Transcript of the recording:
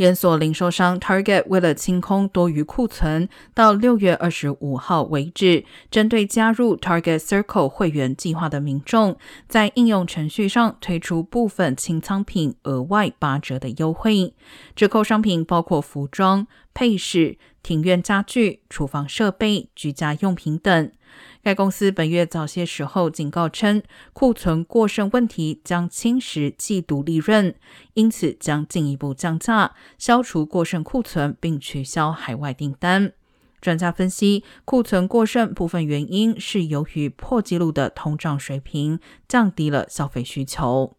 连锁零售商 Target 为了清空多余库存，到六月二十五号为止，针对加入 Target Circle 会员计划的民众，在应用程序上推出部分清仓品额外八折的优惠。折扣商品包括服装、配饰、庭院家具、厨房设备、居家用品等。该公司本月早些时候警告称，库存过剩问题将侵蚀季度利润，因此将进一步降价，消除过剩库存，并取消海外订单。专家分析，库存过剩部分原因是由于破纪录的通胀水平降低了消费需求。